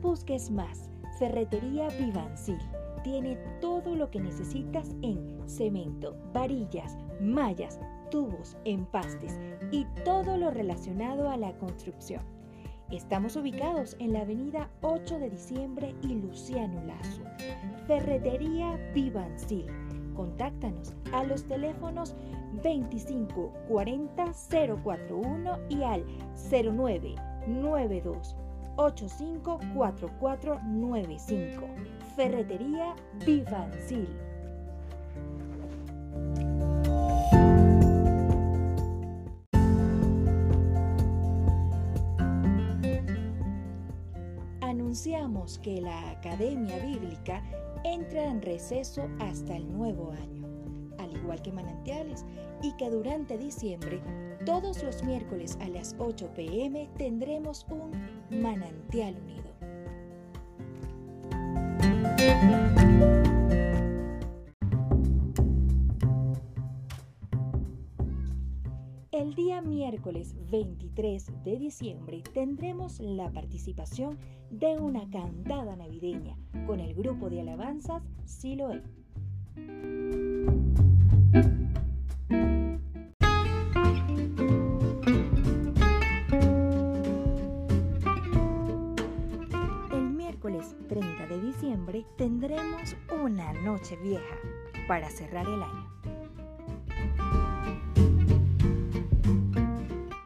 busques más. Ferretería Vivancil tiene todo lo que necesitas en cemento, varillas, mallas, tubos, empastes y todo lo relacionado a la construcción. Estamos ubicados en la avenida 8 de diciembre y Luciano Lazo. Ferretería Vivancil. Contáctanos a los teléfonos 25 40 041 y al 09 92 85 4495. Ferretería Vivancil. Anunciamos que la Academia Bíblica entra en receso hasta el nuevo año, al igual que Manantiales, y que durante diciembre, todos los miércoles a las 8 pm, tendremos un Manantial Unido. El día miércoles 23 de diciembre tendremos la participación de una cantada navideña con el grupo de alabanzas Siloé. 30 de diciembre tendremos una noche vieja para cerrar el año.